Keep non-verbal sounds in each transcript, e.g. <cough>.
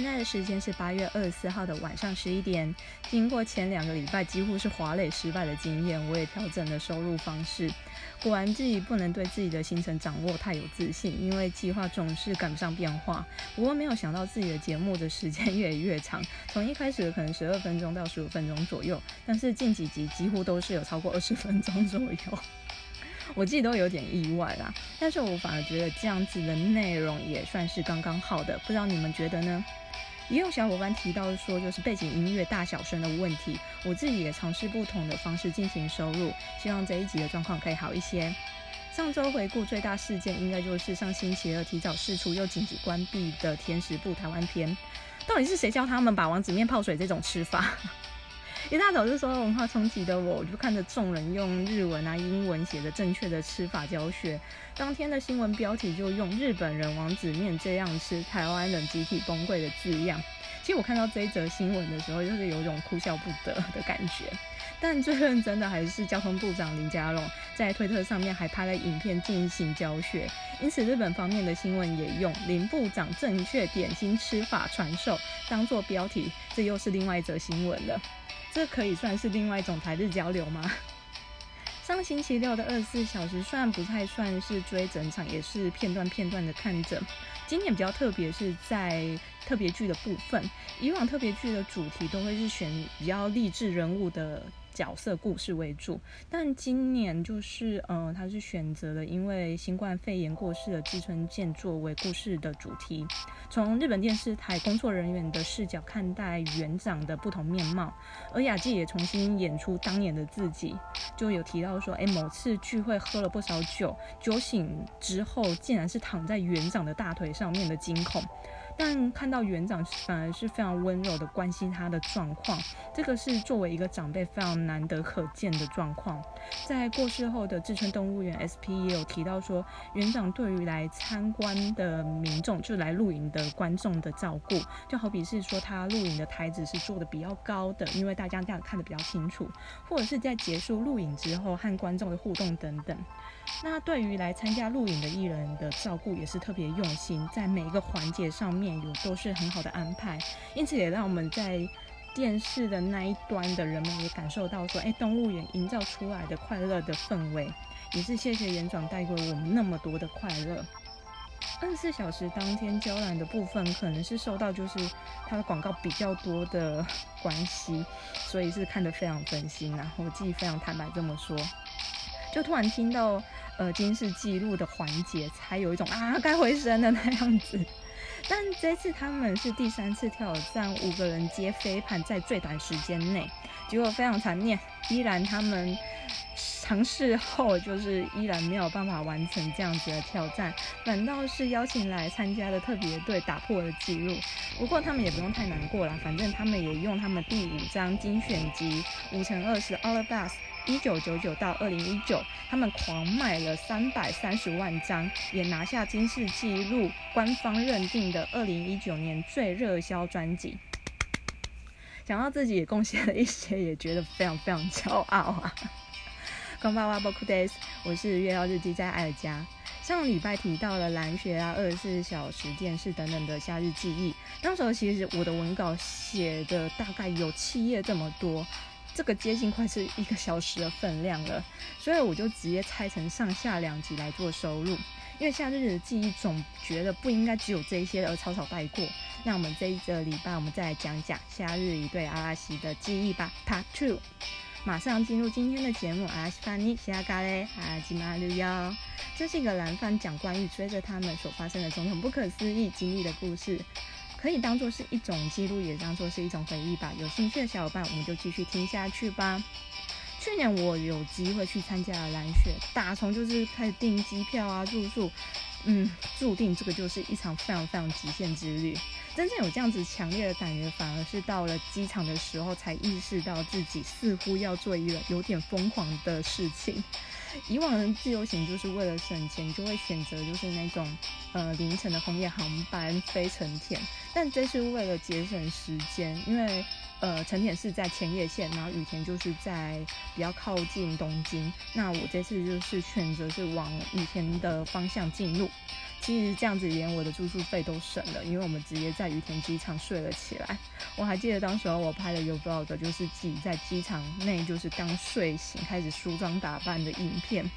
现在的时间是八月二十四号的晚上十一点。经过前两个礼拜几乎是华磊失败的经验，我也调整了收入方式。果然自己不能对自己的行程掌握太有自信，因为计划总是赶不上变化。不过没有想到自己的节目的时间 <laughs> 越来越长，从一开始的可能十二分钟到十五分钟左右，但是近几集几乎都是有超过二十分钟左右。我自己都有点意外啦，但是我反而觉得这样子的内容也算是刚刚好的，不知道你们觉得呢？也有小伙伴提到说，就是背景音乐大小声的问题，我自己也尝试不同的方式进行收录，希望这一集的状况可以好一些。上周回顾最大事件，应该就是上星期二提早试出又紧急关闭的甜食部台湾篇，到底是谁教他们把王子面泡水这种吃法？一大早就受到文化冲击的我，我就看着众人用日文啊、英文写的正确的吃法教学。当天的新闻标题就用“日本人王子面这样吃，台湾人集体崩溃”的字样。其实我看到这一则新闻的时候，就是有种哭笑不得的感觉。但最认真的还是交通部长林佳龙，在推特上面还拍了影片进行教学。因此，日本方面的新闻也用“林部长正确点心吃法传授”当做标题，这又是另外一则新闻了。这可以算是另外一种台日交流吗？<laughs> 上星期六的二十四小时，虽然不太算是追整场，也是片段片段的看着。今年比较特别是在特别剧的部分，以往特别剧的主题都会是选比较励志人物的。角色故事为主，但今年就是，呃，他是选择了因为新冠肺炎过世的志村健作为故事的主题，从日本电视台工作人员的视角看待园长的不同面貌，而雅纪也重新演出当年的自己，就有提到说，哎，某次聚会喝了不少酒，酒醒之后竟然是躺在园长的大腿上面的惊恐。但看到园长反而是非常温柔的关心他的状况，这个是作为一个长辈非常难得可见的状况。在过世后的志村动物园 SP 也有提到说，园长对于来参观的民众，就来露营的观众的照顾，就好比是说他露营的台子是做的比较高的，因为大家这样看得比较清楚，或者是在结束露营之后和观众的互动等等。那对于来参加录影的艺人的照顾也是特别用心，在每一个环节上面有都是很好的安排，因此也让我们在电视的那一端的人们也感受到说，哎，动物园营造出来的快乐的氛围，也是谢谢园长带给我们那么多的快乐。二十四小时当天交览的部分，可能是受到就是它的广告比较多的关系，所以是看得非常分心啊，我自己非常坦白这么说。就突然听到，呃，金氏记录的环节，才有一种啊该回神的那样子。但这次他们是第三次挑战五个人接飞盘，在最短时间内，结果非常惨烈，依然他们尝试后，就是依然没有办法完成这样子的挑战，反倒是邀请来参加的特别队打破了记录。不过他们也不用太难过了，反正他们也用他们第五张精选集五乘二十 All Bus。一九九九到二零一九，他们狂卖了三百三十万张，也拿下金世纪录官方认定的二零一九年最热销专辑。想到自己也贡献了一些，也觉得非常非常骄傲啊！こんばんは、僕です。我是月曜日记在艾尔加。上礼拜提到了蓝学啊、二十四小时电视等等的夏日记忆，当时其实我的文稿写的大概有七页这么多。 这个接近快是一个小时的分量了，所以我就直接拆成上下两集来做收录。因为夏日的记忆总觉得不应该只有这些而草草带过。那我们这一个礼拜，我们再来讲讲夏日一对阿拉西的记忆吧。Part Two，马上进入今天的节目。阿拉西帕尼西亚嘎嘞阿吉马六幺，这是一个蓝番讲关于追着他们所发生的种种不可思议经历的故事。可以当做是一种记录，也当做是一种回忆吧。有兴趣的小伙伴，我们就继续听下去吧。去年我有机会去参加了蓝雪，打从就是开始订机票啊、住宿，嗯，注定这个就是一场非常非常极限之旅。真正有这样子强烈的感觉，反而是到了机场的时候，才意识到自己似乎要做一个有点疯狂的事情。以往的自由行就是为了省钱，就会选择就是那种呃凌晨的红眼航班飞成田。但这是为了节省时间，因为呃，成田是在前叶县，然后羽田就是在比较靠近东京。那我这次就是选择是往羽田的方向进入。其实这样子连我的住宿费都省了，因为我们直接在羽田机场睡了起来。我还记得当时候我拍的有 vlog，就是自己在机场内就是刚睡醒开始梳妆打扮的影片。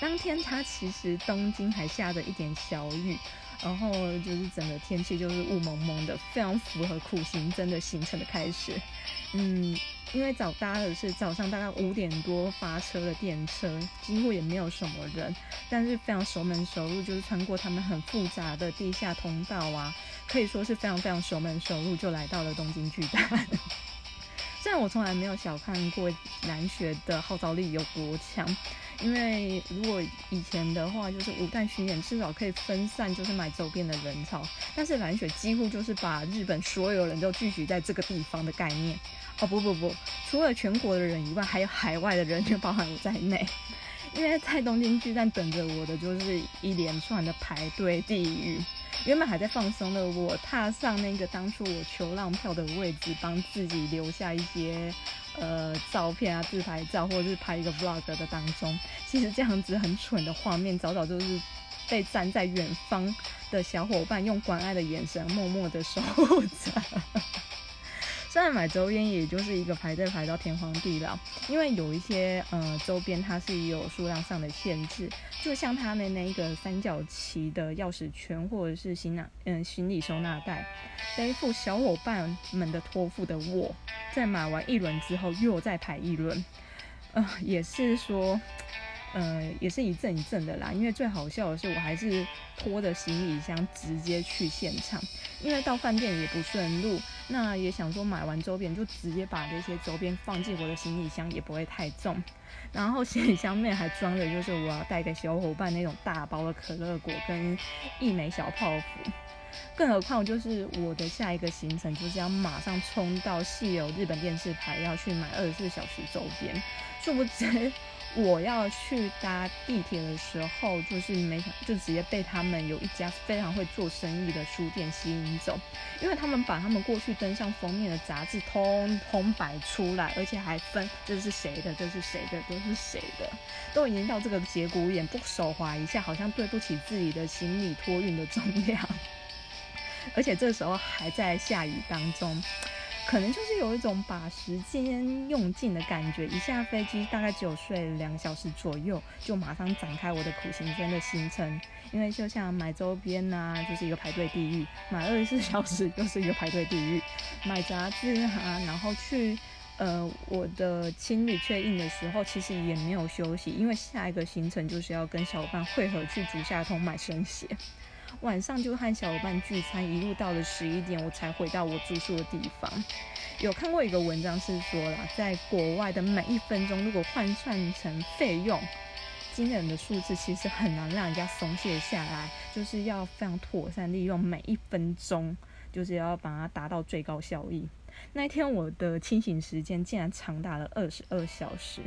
当天它其实东京还下着一点小雨，然后就是整个天气就是雾蒙蒙的，非常符合苦行僧的行程的开始。嗯。因为早搭的是早上大概五点多发车的电车，几乎也没有什么人，但是非常熟门熟路，就是穿过他们很复杂的地下通道啊，可以说是非常非常熟门熟路，就来到了东京巨蛋。<laughs> 虽然我从来没有小看过南学的号召力有多强。因为如果以前的话，就是五代巡演至少可以分散，就是买周边的人潮。但是蓝雪几乎就是把日本所有人都聚集在这个地方的概念。哦不不不，除了全国的人以外，还有海外的人，就包含我在内。<laughs> 因为在东京巨蛋等着我的就是一连串的排队地狱。原本还在放松的我，踏上那个当初我求浪票的位置，帮自己留下一些。呃，照片啊，自拍照，或者是拍一个 vlog 的当中，其实这样子很蠢的画面，早早就是被站在远方的小伙伴用关爱的眼神默默的守护着。虽然买周边也就是一个排队排到天荒地老，因为有一些呃周边它是有数量上的限制，就像他的那个三角旗的钥匙圈，或者是行囊嗯行李收纳袋，背负小伙伴们的托付的我，在买完一轮之后又再排一轮，<laughs> 呃也是说。呃，也是一阵一阵的啦，因为最好笑的是，我还是拖着行李箱直接去现场，因为到饭店也不顺路，那也想说买完周边就直接把这些周边放进我的行李箱，也不会太重。然后行李箱内还装着就是我要带给小伙伴那种大包的可乐果跟一枚小泡芙，更何况就是我的下一个行程就是要马上冲到戏有日本电视台要去买二十四小时周边，殊不知。我要去搭地铁的时候，就是没想就直接被他们有一家非常会做生意的书店吸引走，因为他们把他们过去登上封面的杂志通通摆出来，而且还分这是谁的，这是谁的，都是谁的，都已经到这个节骨眼，不手滑一下，好像对不起自己的行李托运的重量，<laughs> 而且这时候还在下雨当中。可能就是有一种把时间用尽的感觉，一下飞机大概只有睡两个小时左右，就马上展开我的苦行僧的行程。因为就像买周边呐，就是一个排队地狱；买二十四小时又是一个排队地狱；买杂志啊，然后去呃我的青旅确认的时候，其实也没有休息，因为下一个行程就是要跟小伙伴汇合去竹下通买生鞋。晚上就和小伙伴聚餐，一路到了十一点，我才回到我住宿的地方。有看过一个文章是说啦，在国外的每一分钟，如果换算成费用，惊人的数字其实很难让人家松懈下来，就是要非常妥善利用每一分钟，就是要把它达到最高效益。那一天我的清醒时间竟然长达了二十二小时，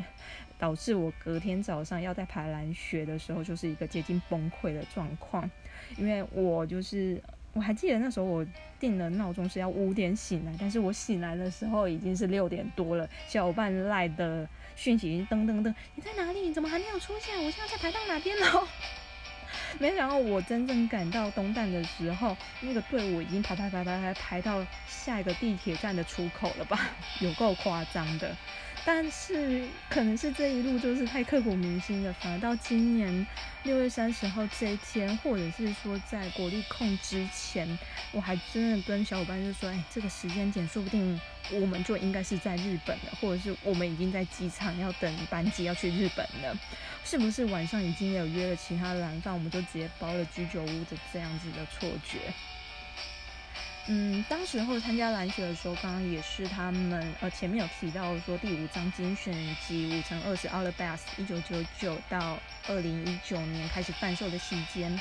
导致我隔天早上要在排蓝雪的时候，就是一个接近崩溃的状况。因为我就是我还记得那时候我定了闹钟是要五点醒来，但是我醒来的时候已经是六点多了。小伙伴赖的讯息噔噔噔，你在哪里？你怎么还没有出现？我现在在排到哪边了？<laughs> 没想到我真正赶到东站的时候，那个队伍已经排排排排排排到下一个地铁站的出口了吧？<laughs> 有够夸张的。但是可能是这一路就是太刻骨铭心了，反而到今年六月三十号这一天，或者是说在国力控之前，我还真的跟小伙伴就说：“哎，这个时间点说不定我们就应该是在日本了，或者是我们已经在机场要等班机要去日本了，是不是晚上已经有约了其他蓝饭，我们就直接包了居酒屋的这样子的错觉？”嗯，当时候参加蓝雪的时候，刚刚也是他们呃前面有提到说第五张精选集五乘二十 All the Best 一九九九到二零一九年开始贩售的期间，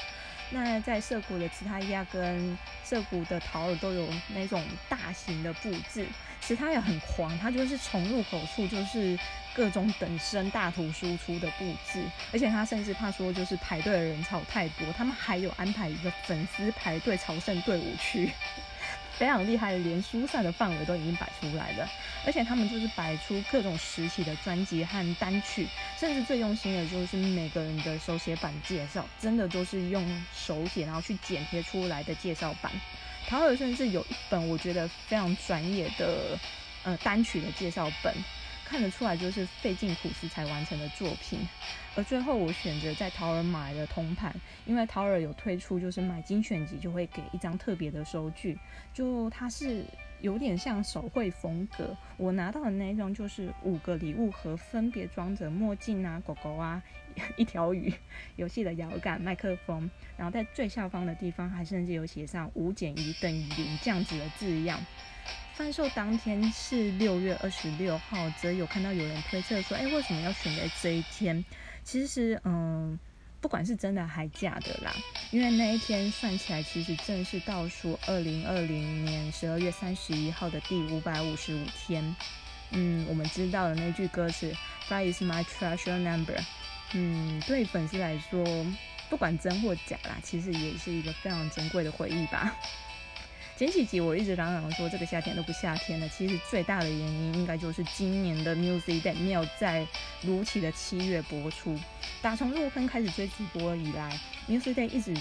那在涩谷的茨塔亚跟涩谷的桃尔都有那种大型的布置，其实它也很狂，它就是从入口处就是各种等身大图输出的布置，而且他甚至怕说就是排队的人潮太多，他们还有安排一个粉丝排队朝圣队伍去。非常厉害，连疏散的范围都已经摆出来了。而且他们就是摆出各种时期的专辑和单曲，甚至最用心的就是每个人的手写版介绍，真的都是用手写然后去剪贴出来的介绍版。陶尔甚至有一本我觉得非常专业的呃单曲的介绍本。看得出来，就是费尽苦思才完成的作品。而最后，我选择在淘尔买了通盘，因为淘尔有推出，就是买精选集就会给一张特别的收据，就它是有点像手绘风格。我拿到的那一张就是五个礼物盒，分别装着墨镜啊、狗狗啊、一条鱼、游戏的摇杆、麦克风，然后在最下方的地方还甚至有写上“五减一等于零”这样子的字样。贩售当天是六月二十六号，则有看到有人推测说，哎，为什么要选在这一天？其实，嗯，不管是真的还假的啦，因为那一天算起来，其实正是倒数二零二零年十二月三十一号的第五百五十五天。嗯，我们知道的那句歌词 "Five is my treasure number"，嗯，对粉丝来说，不管真或假啦，其实也是一个非常珍贵的回忆吧。前几集我一直嚷嚷说这个夏天都不夏天了，其实最大的原因应该就是今年的 Music Day 没有在如期的七月播出。打从入坑开始追直播以来，Music Day 一直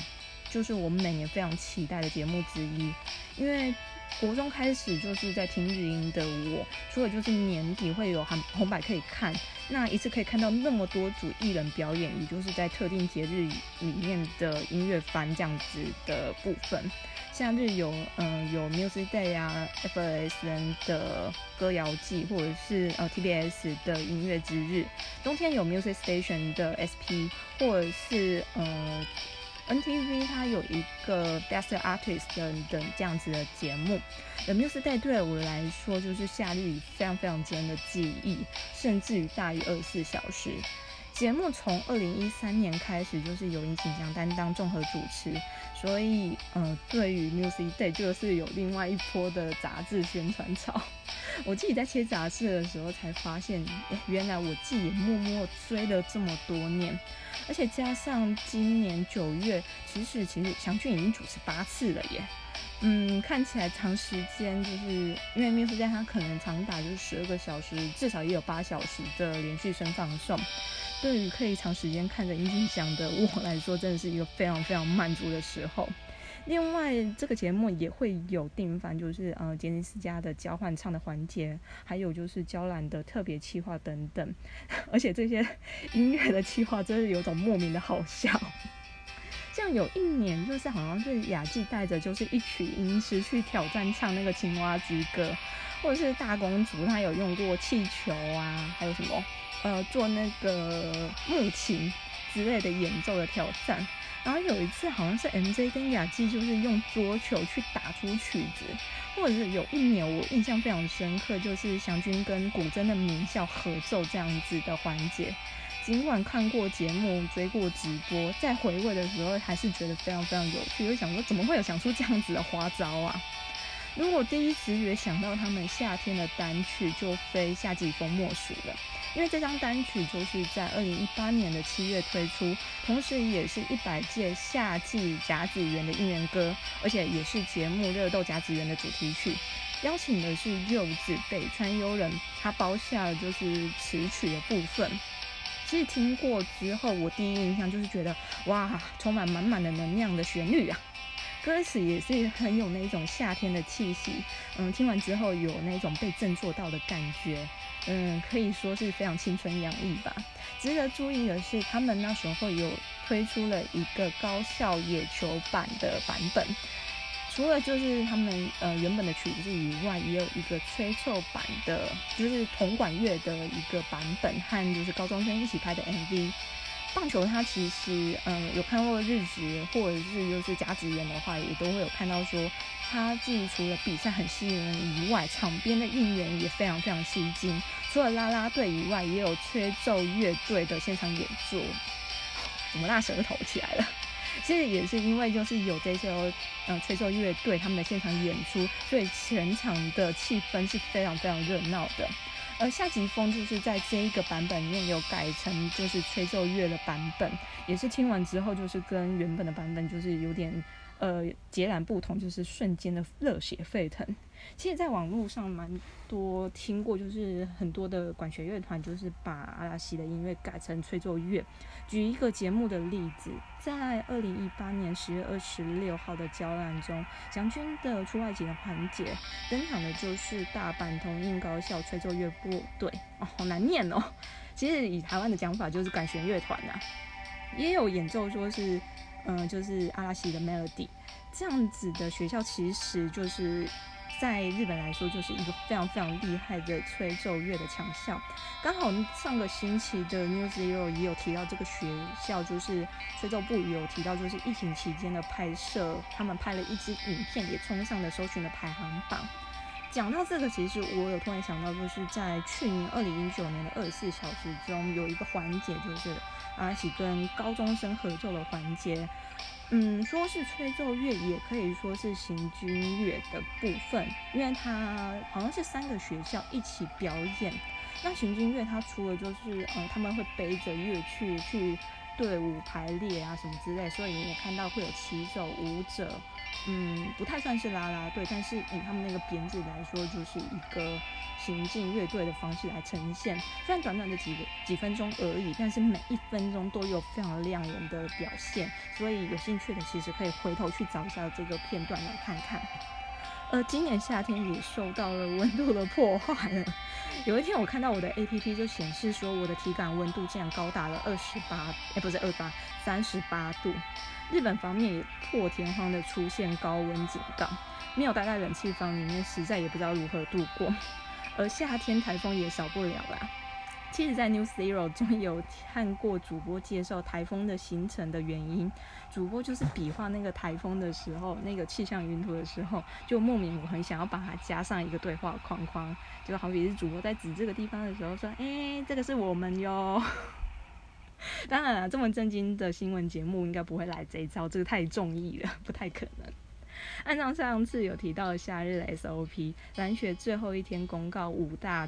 就是我们每年非常期待的节目之一。因为国中开始就是在听日音的我，除了就是年底会有韩红白可以看，那一次可以看到那么多组艺人表演，也就是在特定节日里面的音乐番这样子的部分。像日有嗯有 Music Day 啊，FSN 的歌谣季，或者是呃 TBS 的音乐之日。冬天有 Music Station 的 SP，或者是呃 NTV 它有一个 Best Artist 等等这样子的节目。The Music Day 对我来说就是夏日非常非常深的记忆，甚至于大于二十四小时。节目从二零一三年开始就是由殷景祥担当综合主持，所以呃，对于 Music Day 就是有另外一波的杂志宣传潮。<laughs> 我自己在切杂志的时候才发现，原来我自己默默追了这么多年，而且加上今年九月，其实其实祥俊已经主持八次了耶。嗯，看起来长时间就是因为 Music Day 它可能长达就是十二个小时，至少也有八小时的连续声放送。对于可以长时间看着音讯响的我来说，真的是一个非常非常满足的时候。另外，这个节目也会有定番，就是呃杰尼斯家的交换唱的环节，还有就是娇兰的特别企划等等。<laughs> 而且这些 <laughs> 音乐的企划真是有种莫名的好笑。像有一年，就是好像是雅纪带着就是一曲音师去挑战唱那个青蛙之歌，或者是大公主她有用过气球啊，还有什么？呃，做那个木琴之类的演奏的挑战，然后有一次好像是 M J 跟雅纪就是用桌球去打出曲子，或者是有一年我印象非常深刻，就是祥君跟古筝的名校合奏这样子的环节。尽管看过节目、追过直播，在回味的时候还是觉得非常非常有趣，就想说怎么会有想出这样子的花招啊？如果第一直觉想到他们夏天的单曲，就非夏季风莫属了。因为这张单曲就是在二零一八年的七月推出，同时也是一百届夏季甲子园的应援歌，而且也是节目热斗甲子园的主题曲。邀请的是柚子北川悠人，他包下了就是词曲的部分。其实听过之后，我第一印象就是觉得哇，充满满满的能量的旋律啊！歌词也是很有那种夏天的气息，嗯，听完之后有那种被振作到的感觉，嗯，可以说是非常青春洋溢吧。值得注意的是，他们那时候有推出了一个高校野球版的版本，除了就是他们呃原本的曲子以外，也有一个吹奏版的，就是铜管乐的一个版本，和就是高中生一起拍的 MV。棒球它其实，嗯，有看过日职或者是就是甲子园的话，也都会有看到说，它既除了比赛很吸引人以外，场边的应援也非常非常吸睛。除了啦啦队以外，也有吹奏乐队的现场演奏。怎么拉舌头起来了？其实也是因为就是有这些嗯吹奏乐队他们的现场演出，所以全场的气氛是非常非常热闹的。而夏季风就是在这一个版本里面有改成就是吹奏乐的版本，也是听完之后就是跟原本的版本就是有点呃截然不同，就是瞬间的热血沸腾。其实，在网络上蛮多听过，就是很多的管弦乐团就是把阿拉西的音乐改成吹奏乐。举一个节目的例子，在二零一八年十月二十六号的交览中，祥军的出外景的环节登场的就是大阪同印高校吹奏乐部队哦，好难念哦。其实以台湾的讲法就是管弦乐团呐，也有演奏说是嗯，就是阿拉西的 melody 这样子的学校，其实就是。在日本来说，就是一个非常非常厉害的吹奏乐的强项。刚好上个星期的 News Zero 也有提到这个学校，就是吹奏部有提到，就是疫情期间的拍摄，他们拍了一支影片，也冲上了搜寻的排行榜。讲到这个，其实我有突然想到，就是在去年二零一九年的二十四小时中，有一个环节，就是阿喜跟高中生合奏的环节。嗯，说是吹奏乐，也可以说是行军乐的部分，因为它好像是三个学校一起表演。那行军乐它除了就是嗯他们会背着乐去去队伍排列啊什么之类，所以你也看到会有骑手、舞者，嗯，不太算是啦啦队，但是以他们那个编制来说，就是一个。行进乐队的方式来呈现，虽然短短的几个几分钟而已，但是每一分钟都有非常亮眼的表现，所以有兴趣的其实可以回头去找一下这个片段来看看。呃，今年夏天也受到了温度的破坏了。有一天我看到我的 APP 就显示说，我的体感温度竟然高达了二十八，哎，不是二八，三十八度。日本方面也破天荒的出现高温警告，没有待在冷气房里面，实在也不知道如何度过。<laughs> 而夏天台风也少不了啦。其实，在 New Zero 中有看过主播介绍台风的形成的原因，主播就是比划那个台风的时候，那个气象云图的时候，就莫名我很想要把它加上一个对话框框，就好比是主播在指这个地方的时候说：“哎，这个是我们哟。”当然了，这么震惊的新闻节目应该不会来这一招，这个太中意了，不太可能。按照上次有提到的夏日 SOP，蓝雪最后一天公告五大，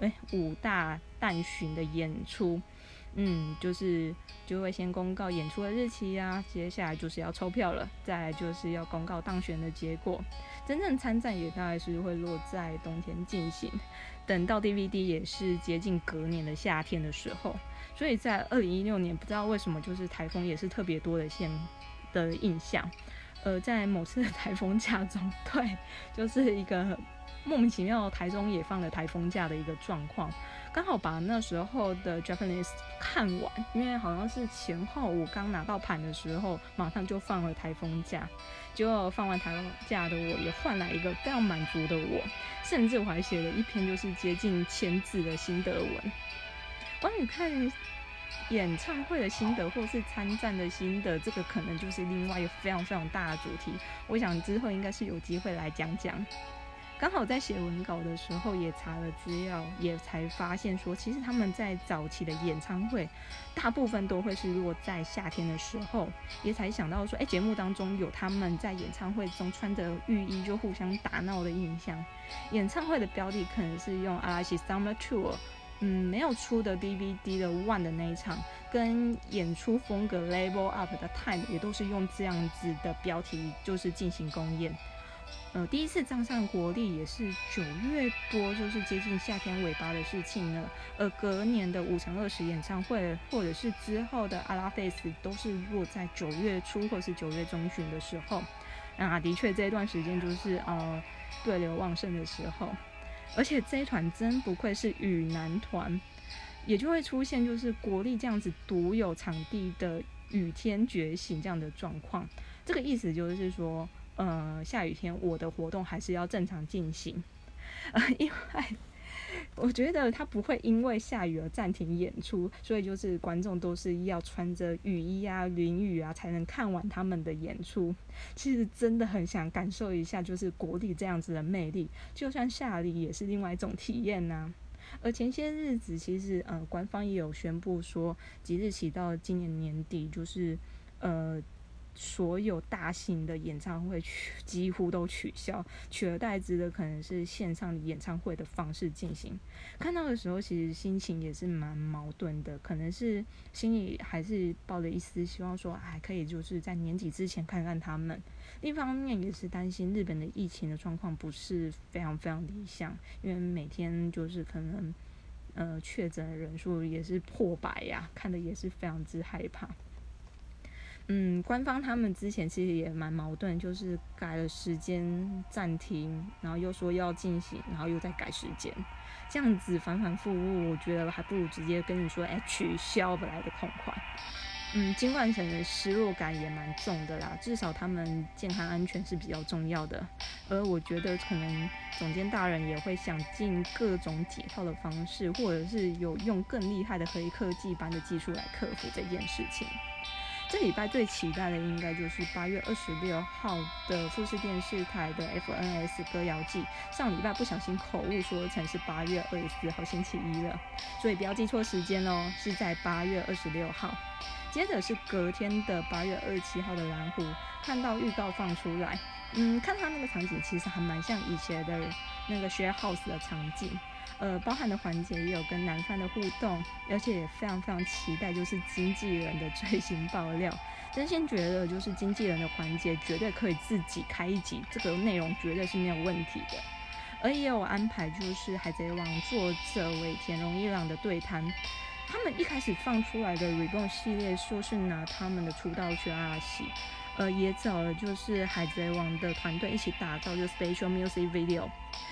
哎，五大淡巡的演出，嗯，就是就会先公告演出的日期啊，接下来就是要抽票了，再来就是要公告当选的结果，真正参战也大概是会落在冬天进行，等到 DVD 也是接近隔年的夏天的时候，所以在二零一六年不知道为什么就是台风也是特别多的现的印象。呃，在某次的台风假中，对，就是一个莫名其妙台中也放了台风假的一个状况，刚好把那时候的 Japanese 看完，因为好像是前后我刚拿到盘的时候，马上就放了台风假，结果放完台风假的我也换来一个非常满足的我，甚至我还写了一篇就是接近千字的心得文，关于看。演唱会的心得，或是参战的心得，这个可能就是另外一个非常非常大的主题。我想之后应该是有机会来讲讲。刚好在写文稿的时候也查了资料，也才发现说，其实他们在早期的演唱会，大部分都会是落在夏天的时候，也才想到说，哎，节目当中有他们在演唱会中穿着浴衣就互相打闹的印象。演唱会的标的可能是用阿拉西 Summer Tour。嗯，没有出的 DVD 的 One 的那一场，跟演出风格 Label Up 的 Time 也都是用这样子的标题，就是进行公演。呃，第一次站上国力也是九月多，就是接近夏天尾巴的事情了。而隔年的五乘二十演唱会，或者是之后的阿拉 Face，都是落在九月初或是九月中旬的时候。啊，的确这一段时间就是呃对流旺盛的时候。而且这一团真不愧是雨男团，也就会出现就是国力这样子独有场地的雨天觉醒这样的状况。这个意思就是说，呃，下雨天我的活动还是要正常进行，呃，<laughs> 因为。<laughs> 我觉得他不会因为下雨而暂停演出，所以就是观众都是要穿着雨衣啊、淋雨啊才能看完他们的演出。其实真的很想感受一下，就是国力这样子的魅力，就算下雨也是另外一种体验呐。而前些日子，其实呃，官方也有宣布说，即日起到今年年底，就是呃。所有大型的演唱会取几乎都取消，取而代之的可能是线上演唱会的方式进行。看到的时候，其实心情也是蛮矛盾的，可能是心里还是抱着一丝希望，说还可以就是在年底之前看看他们。另一方面也是担心日本的疫情的状况不是非常非常理想，因为每天就是可能呃确诊的人数也是破百呀，看的也是非常之害怕。嗯，官方他们之前其实也蛮矛盾，就是改了时间暂停，然后又说要进行，然后又在改时间，这样子反反复复，我觉得还不如直接跟你说，哎，取消本来的痛快。嗯，金冠城的失落感也蛮重的啦，至少他们健康安全是比较重要的，而我觉得可能总监大人也会想尽各种解套的方式，或者是有用更厉害的黑科技般的技术来克服这件事情。这礼拜最期待的应该就是八月二十六号的富士电视台的 FNS 歌谣季。上礼拜不小心口误说成是八月二十四号星期一了，所以不要记错时间哦，是在八月二十六号。接着是隔天的八月二十七号的蓝湖，看到预告放出来，嗯，看他那个场景其实还蛮像以前的那个 Share House 的场景。呃，包含的环节也有跟男方的互动，而且也非常非常期待，就是经纪人的最新爆料。真心觉得，就是经纪人的环节绝对可以自己开一集，这个内容绝对是没有问题的。而也有安排，就是《海贼王》作者尾田荣一郎的对谈。他们一开始放出来的 Reborn 系列，说是拿他们的出道曲阿喜，呃，也找了就是《海贼王》的团队一起打造就 Special Music Video。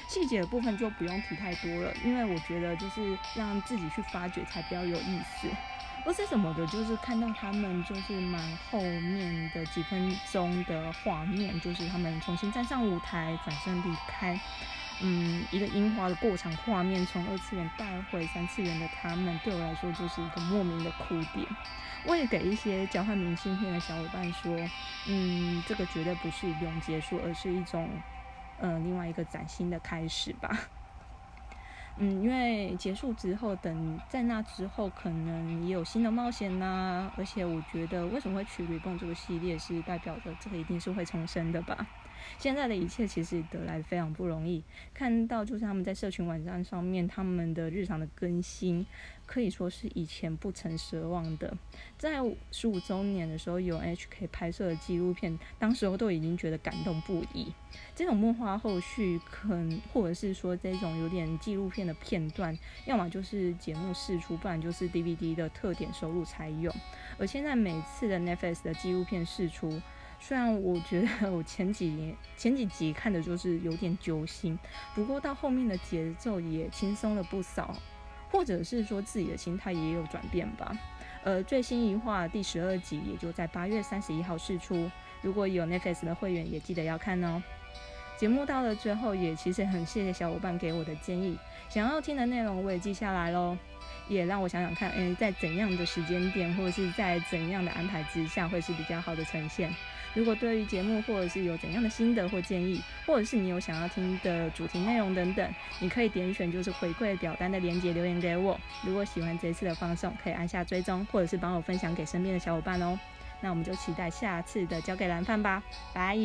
细节的部分就不用提太多了，因为我觉得就是让自己去发掘才比较有意思。不是什么的，就是看到他们就是蛮后面的几分钟的画面，就是他们重新站上舞台，转身离开，嗯，一个樱花的过场画面，从二次元带回三次元的他们，对我来说就是一个莫名的哭点。我也给一些交换明信片的小伙伴说，嗯，这个绝对不是永结束，而是一种。呃，另外一个崭新的开始吧。嗯，因为结束之后，等在那之后，可能也有新的冒险呐。而且我觉得，为什么会取《Reborn》这个系列，是代表着这个一定是会重生的吧。现在的一切其实得来非常不容易，看到就是他们在社群网站上面他们的日常的更新，可以说是以前不曾奢望的。在十五周年的时候，有 HK 拍摄的纪录片，当时候都已经觉得感动不已。这种幕后后续，可能或者是说这种有点纪录片的片段，要么就是节目试出，不然就是 DVD 的特点收入才有。而现在每次的 Netflix 的纪录片试出。虽然我觉得我前几年前几集看的就是有点揪心，不过到后面的节奏也轻松了不少，或者是说自己的心态也有转变吧。呃，最新一话第十二集也就在八月三十一号释出，如果有 Netflix 的会员也记得要看哦。节目到了最后，也其实很谢谢小伙伴给我的建议，想要听的内容我也记下来喽，也让我想想看，诶，在怎样的时间点或者是在怎样的安排之下会是比较好的呈现。如果对于节目或者是有怎样的心得或建议，或者是你有想要听的主题内容等等，你可以点选就是回馈表单的连接留言给我。如果喜欢这次的放送，可以按下追踪，或者是帮我分享给身边的小伙伴哦。那我们就期待下次的交给蓝饭吧，拜。